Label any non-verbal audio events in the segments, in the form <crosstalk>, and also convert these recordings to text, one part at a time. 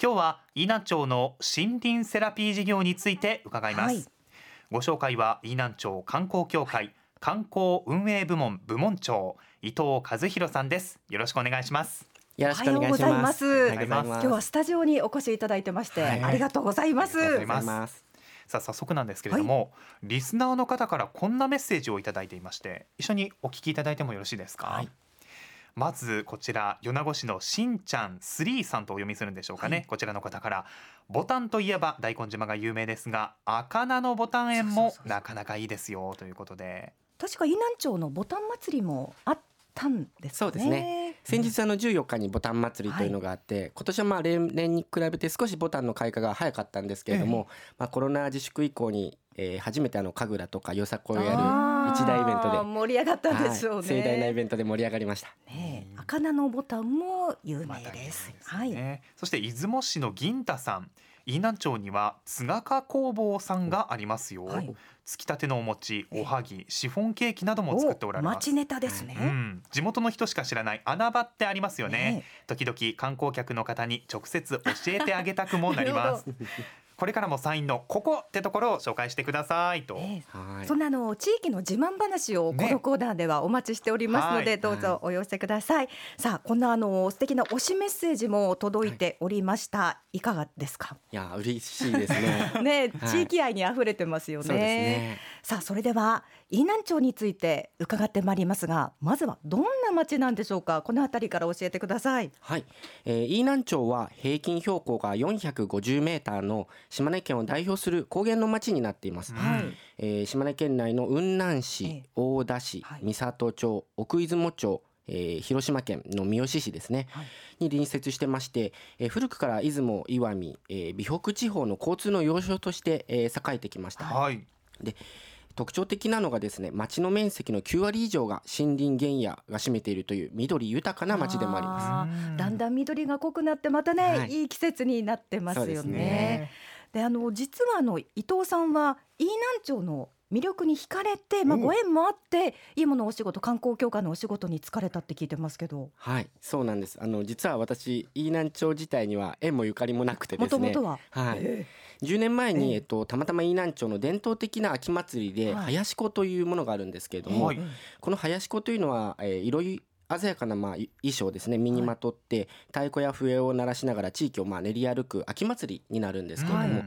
今日は飯南町の森林セラピー事業について伺います、はい。ご紹介は飯南町観光協会観光運営部門部門長伊藤和弘さんです。よろしくお願いします。よろしくお願いします。今日はスタジオにお越しいただいてまして、はい。ありがとうございます。ありがとうございおはようございます。さあ早速なんですけれども、リスナーの方からこんなメッセージをいただいていまして一緒にお聞きいただいてもよろしいですか、はいまずこちら米子市のしんちゃん3さんとお読みするんでしょうかね、こちらの方からボタンといえば大根島が有名ですが赤菜のボタン園もなかなかいいですよということで確か飯南町のボタン祭りもあったんですね。そうですね。先日あの14日にボタン祭りというのがあって、今年はまあ例年に比べて少しボタンの開花が早かったんですけれども、まあコロナ自粛以降に、えー初めてあの神楽とかよさこをやる一大イベントで盛り上がったんでしょうね。はい盛大なイベントで盛り上がりました。ねえ赤菜のボタンも有名またです。有名はい。ねそして出雲市の銀太さん。飯南町には津賀工房さんがありますよ、はい。つきたてのお餅おはぎシフォンケーキなども作っておられます。町ネタですね。うん、地元の人しか知らない穴場ってありますよね。ね。時々観光客の方に直接教えてあげたくもなりますこれからもサインのここってところを紹介してくださいと、ねえはいそんなあの地域の自慢話をこねのコーナーではお待ちしておりますので、はいどうぞお寄せください。さあこんなあの素敵な推しメッセージも届いておりました。い、かがですか？いや嬉しいですね。<laughs> ね、はい地域愛に溢れてますよね。そうですね。さあそれでは飯南町について伺ってまいりますが、まずはどんな町なんでしょうか？このあたりから教えてください。はい、えー、飯南町は平均標高が450メーターの島根県を代表する高原の町になっています。うんはい。えー島根県内の雲南え市え、大田市はい、三郷町、奥出雲町、えー広島県の三次市ですね、はいに隣接してまして、えー古くから出雲、石見、えー美北地方の交通の要衝として、えー栄えてきました。はい特徴的なのがですね、町の面積の9割以上が森林原野が占めているという緑豊かな町でもあります。だんだん緑が濃くなってまたね、はいい、い季節になってますよね。ねであの実はあの伊藤さんは飯南町の魅力に惹かれて、まあ、おご縁もあって今のお仕事観光協会のお仕事に疲れたって聞いてますけどはい、そうなんです。あの実は私、飯南町自体には縁もゆかりもなくてでもすね。ともとは、はい。え10年前に、ええ。えっと、たまたま飯南町の伝統的な秋祭りで、はい。林子というものがあるんですけれども、はい。この林子というのは、えー、色い鮮やかな、まあ、い衣装をですね。身にまとって、太鼓や笛を鳴らしながら地域を、まあ、練り歩く秋祭りになるんですけれども、はい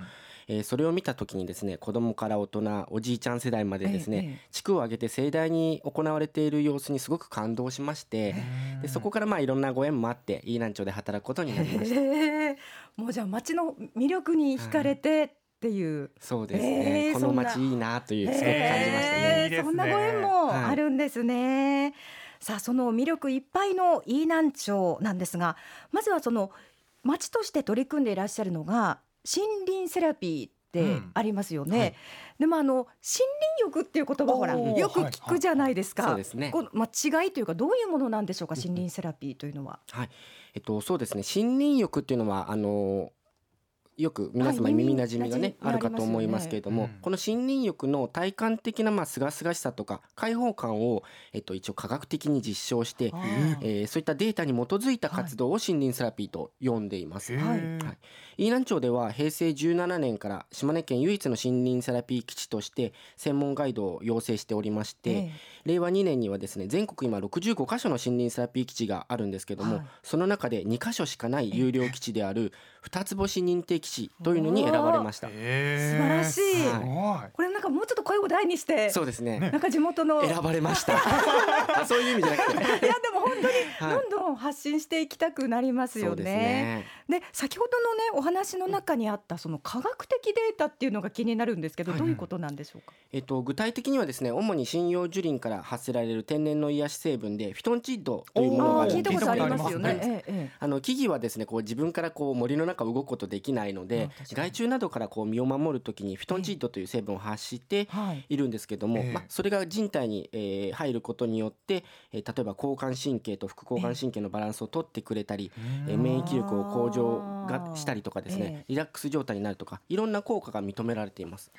えーそれを見た時にですね子供から大人おじいちゃん世代までですね、ええええ。地区を挙げて盛大に行われている様子にすごく感動しまして、でそこからまあいろんなご縁もあって飯南町で働くことになりました。へえもうじゃあ町の魅力に惹かれてっていう、そうですえね、えこの町いいなというすごく感じましたね。へえいいですね。そんなご縁もあるんですね。さあその魅力いっぱいの飯南町なんですがまずはその町として取り組んでいらっしゃるのが森林セラピーってうん。ありますよね。はい。でもあの森林浴っていう言葉ほらよく聞くじゃないですか。そうですね。このまあ違いというかどういうものなんでしょうか？森林セラピーというのは。はい、えっとそうですね。森林浴っていうのはあのよく皆様はい耳なじみがね、あるかと思いますけれども、この森林浴の体感的なまあ清々しさとか開放感を、えっと、一応科学的に実証してえーそういったデータに基づいた活動を森林セラピーと呼んでいます。はい。はい。飯南町では平成17年から島根県唯一の森林セラピー基地として専門ガイドを養成しておりまして、え令和2年にはですね全国今65カ所の森林セラピー基地があるんですけども、はい。その中で2カ所しかない有料基地である二つ星認定基地というのに選ばれました。素晴らしい。すごい。これなんかもうちょっと声を大にしてそうですね。なんか地元の選ばれました。あ <laughs> そういう意味じゃなくて、いやでも本当にはい。どんどん発信していきたくなりますよそうですね。ねで先ほどのねお話の中にあったその科学的データっていうのが気になるんですけど、はい。どういうことなんでしょうか？えっと、具体的にはですね主に針葉樹林から発せられる天然の癒し成分でフィトンチッドというものがあああるんです聞いたことありますよね。あの木々はですねこう自分からこう森の中を動くことできないのでうん確かに。害虫などからこう身を守るときにフィトンチッドという成分を発してはい。いるんですけども、ええ。まあ、それが人体に、えー入ることによって、えー例えば交感神経と副交感神経のバランスを取ってくれたり、えー免疫力を向上がしたりとかですね、えリラックス状態になるとかいろんな効果が認められています。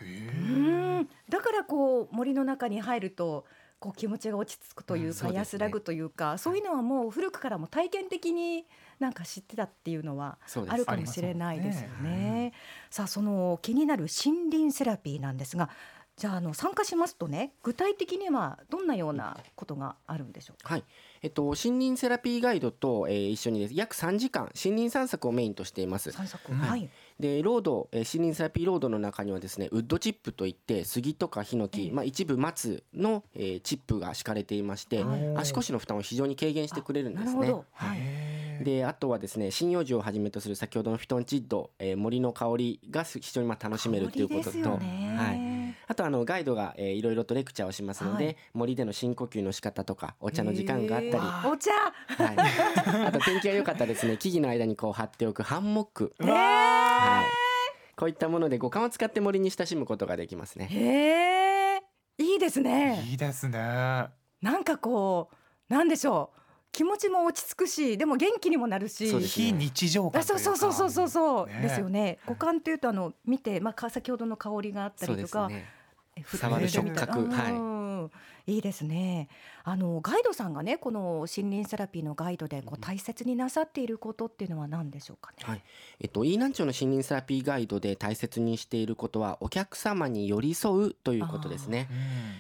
だからこう森の中に入るとこう気持ちが落ち着くというか、うんそうですね。安らぐというかそういうのはもう古くからも体験的になんか知ってたっていうのはあるかもしれないですよね。ね。さあその気になる森林セラピーなんですがじゃああの参加しますとね具体的にはどんなようなことがあるんでしょうか？はい、えっと森林セラピーガイドと、えー一緒にです。約3時間森林散策をメインとしています。散策、うんはい、でロード、えー森林セラピーロードの中にはですねウッドチップといって杉とかヒノキ、ええまあ、一部松の、えーチップが敷かれていまして、はい。足腰の負担を非常に軽減してくれるんですね。はい。であとはですね針葉樹をはじめとする先ほどのフィトンチッド、えー森の香りがす非常にまあ楽しめるということと、はい、あとあのガイドが、えーいろいろとレクチャーをしますので、はい。森での深呼吸の仕方とかお茶の時間があったり、お茶。はい、あと天気が良かったらですね。木々の間にこう張っておくハンモック、うわーはい、こういったもので五感を使って森に親しむことができますね。へえ、いいですね。いいですね。なんかこうなんでしょう。気持ちも落ち着くしでも元気にもなるし。ね。非日常感そううそうそうそうそうそう、ね。ですよね。五感というとあの見てまあか先ほどの香りがあったそうりとか、ね。触る触覚はい。うんいいですね。あのガイドさんがねこの森林セラピーのガイドでこう大切になさっていることっていうのは何でしょうかね、はい、えっと、飯南町の森林セラピーガイドで大切にしていることはお客様に寄り添うということですね。うん。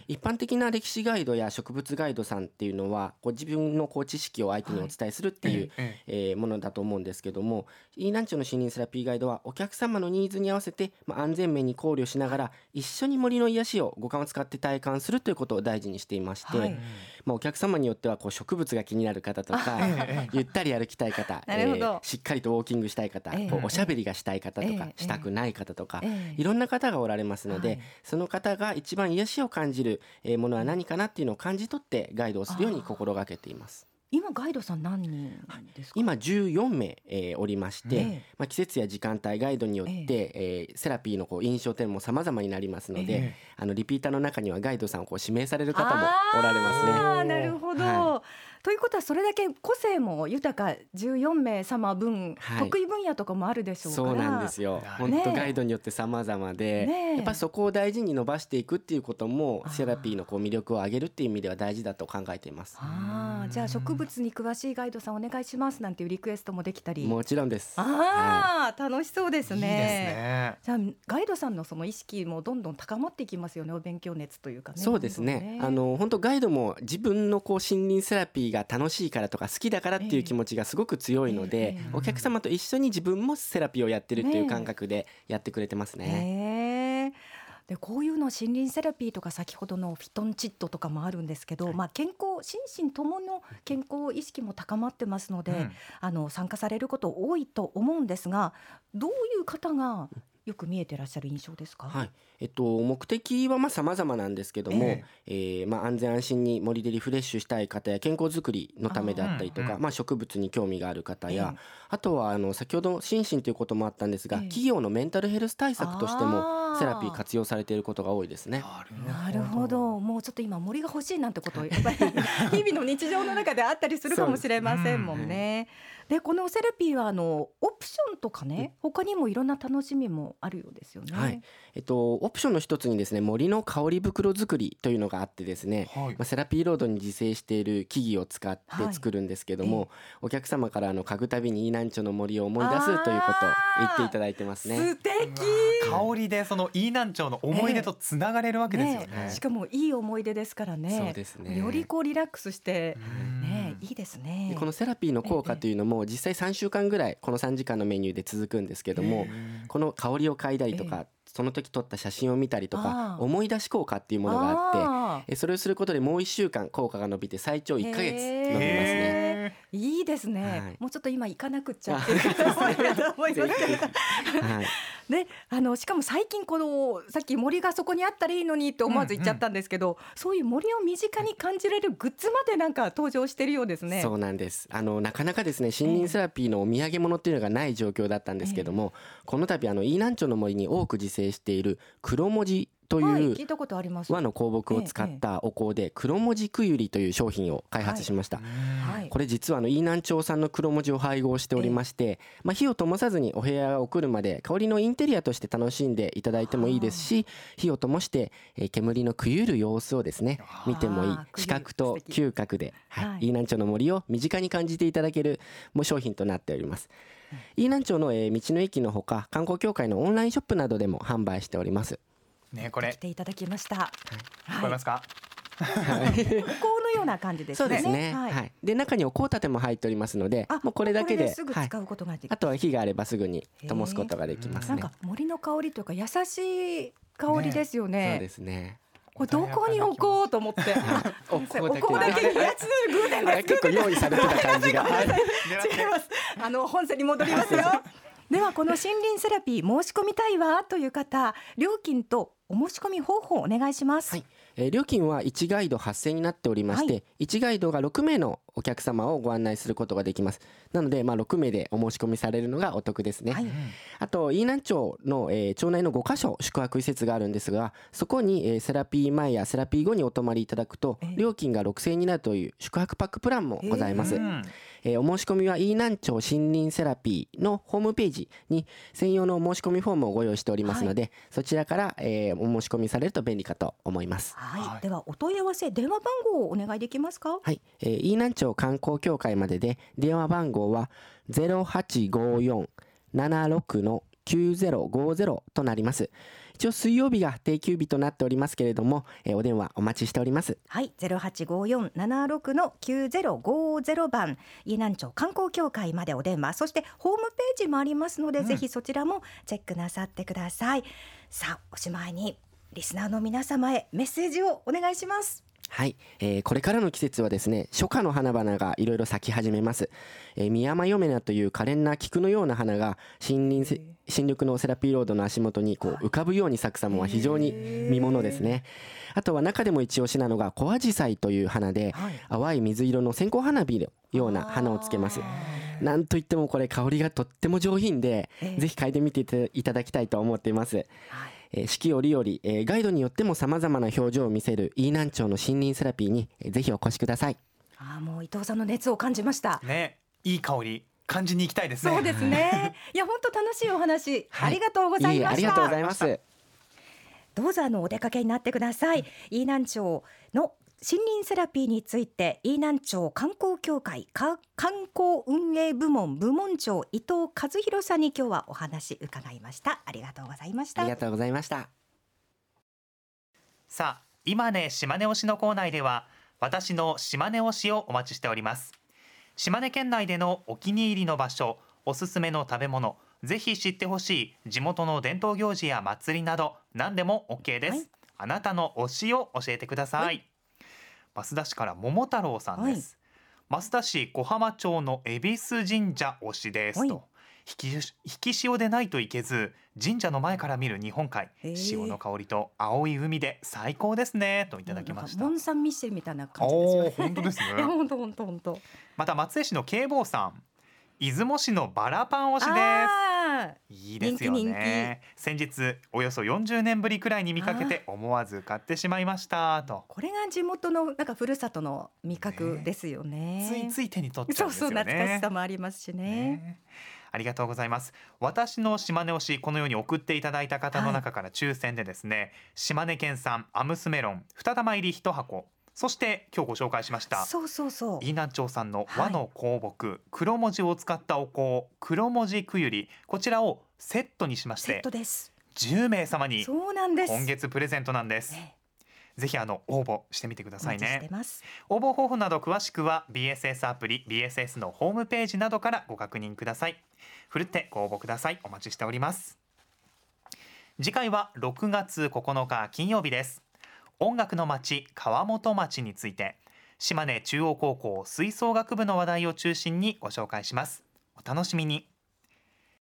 一般的な歴史ガイドや植物ガイドさんっていうのはこう自分のこう知識を相手にお伝えするっていう、えええーものだと思うんですけども飯南町の森林セラピーガイドはお客様のニーズに合わせて、まあ、安全面に考慮しながら一緒に森の癒しを五感を使って体感するということを大事にしていまして、はい。まあ、お客様によってはこう植物が気になる方とか <laughs> ええゆったり歩きたい方、<laughs> なるほど。しっかりとウォーキングしたい方、ええ。こうおしゃべりがしたい方とか、ええ。したくない方とか、ええ。いろんな方がおられますので、はい。その方が一番癒しを感じるえーものは何かなっていうのを感じ取ってガイドをするように心がけています。今ガイドさん何人ですか？今14名、えーおりまして、ええ。まあ、季節や時間帯ガイドによって、えーセラピーのこう印象点も様々になりますので、えあのリピーターの中にはガイドさんをこう指名される方もおられますね。なるほど、はということはそれだけ個性も豊か14名様分、はい。得意分野とかもあるでしょうから。そうなんですよ。本ど当ガイドによって様々で、ねえ。やっぱそこを大事に伸ばしていくっていうこともセラピーのこう魅力を上げるっていう意味では大事だと考えています。あーじゃあ植物に詳しいガイドさんお願いしますなんていうリクエストもできたり。もちろんです。ああ、楽しそうですね。いいですね。じゃあガイドさんのその意識もどんどん高まっていきますよね。お勉強熱というかね。そうですね。あの本当ガイドも自分のこう森林セラピーが楽しいからとか好きだからっていう気持ちがすごく強いので、お客様と一緒に自分もセラピーをやってるっていう感覚でやってくれてますね。でこういうの森林セラピーとか先ほどのフィトンチッドとかもあるんですけど、まあ健康心身ともの健康意識も高まってますので、うん。あの参加されること多いと思うんですがどういう方がよく見えてらっしゃる印象ですか、はい、えっと目的はまあ様々なんですけども、ええ。ーまあ安全安心に森でリフレッシュしたい方や健康づくりのためであったりとか、まあ植物に興味がある方や、ええ。あとはあの先ほど心身ということもあったんですが、ええ。企業のメンタルヘルス対策としてあもーセラピー活用されていることが多いですね。なるほど。もうちょっと今森が欲しいなんてことやっぱり <laughs> 日々の日常の中であったりするかもしれませんもんね。でこのセラピーはあのオプションとかね他にもいろんな楽しみもあるようですよね。はい。えっと、オプションの一つにですね森の香り袋作りというのがあってですね、はい。まあ、セラピーロードに自生している木々を使ってはい。作るんですけども、えお客様からあの嗅ぐたびに飯南町の森を思い出すということを言っていただいてますね。素敵。香りでその飯南町の思い出とつながれるわけですよね。ねしかもいい思い出ですからね。そうですね。よりこうリラックスしてうん。ねいいですね。で。このセラピーの効果というのも実際3週間ぐらいこの3時間のメニューで続くんですけどもこの香りを嗅いだりとえかその時撮った写真を見たりとか思い出し効果っていうものがあってそれをすることでもう1週間効果が伸びて最長1ヶ月伸びますね。いいですね、はい。もうちょっと今行かなくっちゃっていう方もいると思いま。はい、ね、あのしかも最近このさっき森がそこにあったらいいのにって思わず言っちゃったんですけど、そういう森を身近に感じられるグッズまでなんか登場してるようですね。そうなんです。あのなかなかですね森林セラピーのお土産物っていうのがない状況だったんですけども、この度あの飯南町の森に多く自生している黒文字という、和の香木を使ったお香で黒文字くゆりという商品を開発しました、はい。これ実はあの飯南町産の黒文字を配合しておりまして、まあ、火を灯さずにお部屋が送るまで香りのインテリアとして楽しんでいただいてもいいですし火を灯して、えー煙のくゆる様子をですね見てもいい。視覚と嗅覚で、はい。はい。飯南町の森を身近に感じていただけるもう商品となっております。飯南町の、えー道の駅のほか観光協会のオンラインショップなどでも販売しております。ねこれ来ていただきました。聞こえますか、お香のような感じですね。そうですね。ははい。で中にお香立ても入っておりますのであ、もうこれだけで、はい。すぐ使うことができる。あとは火があればすぐに灯すことができますね。なん。か森の香りというか優しい香りですよね。そうですね。これどこに置こうと思って。お <laughs> 先生香だけにやつ偶然です。結構用意されてた感じが。はい違います。あの本線に戻りますよ。ではこの森林セラピー申し込みたいわという方、料金とお申し込み方法お願いします。はい。えー料金は1ガイド8000円になっておりまして、は1ガイドが6名のお客様をご案内することができます。なので、まあ、6名でお申し込みされるのがお得ですね、はい。あと飯南町の、えー町内の5カ所宿泊施設があるんですがそこに、えーセラピー前やセラピー後にお泊まりいただくとえー料金が6000円になるという宿泊パックプランもございます、うんえーお申し込みは飯南町森林セラピーのホームページに専用の申し込みフォームをご用意しておりますので、そちらから、えーお申し込みされると便利かと思います。はい、はい。ではお問い合わせ電話番号をお願いできますか？はい、えー、飯南町観光協会までで電話番号は0854-76の9050となります。一応水曜日が定休日となっておりますけれども、えーお電話お待ちしております。はい、ゼロ八五四七六の九ゼロ五ゼロ番飯南町観光協会までお電話、そしてホームページもありますので、ぜひそちらもチェックなさってください。さあ、おしまいにリスナーの皆様へメッセージをお願いします。はい、えーこれからの季節はですね初夏の花々がいろいろ咲き始めます、えー、ミヤマヨメナという可憐な菊のような花が森林せ新緑のセラピーロードの足元にこう浮かぶように咲く様は非常に見ものですね。あとは中でも一押しなのがコアジサイという花ではい。淡い水色の線香花火のような花をつけますなんといってもこれ香りがとっても上品で、ええぜひ嗅いでみていただきたいと思っていますはい、えー四季折々、えーガイドによっても様々な表情を見せる飯南町の森林セラピーに、えーぜひお越しください。あーもう伊藤さんの熱を感じました。ねいい香り感じに行きたいですねそうですね。<laughs> いや本当楽しいお話、はいありがとうございました。えありがとうございます。どうぞあのお出かけになってください。飯南町の森林セラピーについて飯南町観光協会か観光運営部門部門長伊藤和弘さんに今日はお話伺いました。ありがとうございましたあり。がとうございました。さあ今ね島根推しのコーナーでは私の島根推しをお待ちしております島根県内でのお気に入りの場所おすすめの食べ物ぜひ知ってほしい地元の伝統行事や祭りなど何でも OK です、はいあなたの推しを教えてください、増田市から桃太郎さんです、増田市小浜町の恵比寿神社推しですはい。と引き引き潮でないといけず神社の前から見る日本海。潮の香りと青い海で最高ですね。といただきました。モンサンミッシェルみたいな感じですよね。本当ですね。<laughs> 本当本当本当。また松江市の慶坊さん出雲市のバラパン推しです。あいいですよ人気ね先日およそ40年ぶりくらいに見かけて思わず買ってしまいました。と。これが地元のなんかふるさとの味覚ですよね。ついつい手に取っちゃそううんですよね。そう懐かしさもありますしね。ねありがとうございます。私の島根推しこのように送っていただいた方の中から抽選でですね、島根県産アムスメロン2玉入り1箱そして今日ご紹介しましたそうそうそう。飯南町産の和の香木、黒文字を使ったお香黒文字くゆりこちらをセットにしましセッてトです。10名様にそうなんです。今月プレゼントなんですねぜひあの応募してみてくださいお待ちしてねます。応募方法など詳しくは BSS アプリ BSS のホームページなどからご確認くださいふるってご応募くださいお待ちしております次回は6月9日金曜日です音楽の街川本町について島根中央高校吹奏楽部の話題を中心にご紹介します。お楽しみに。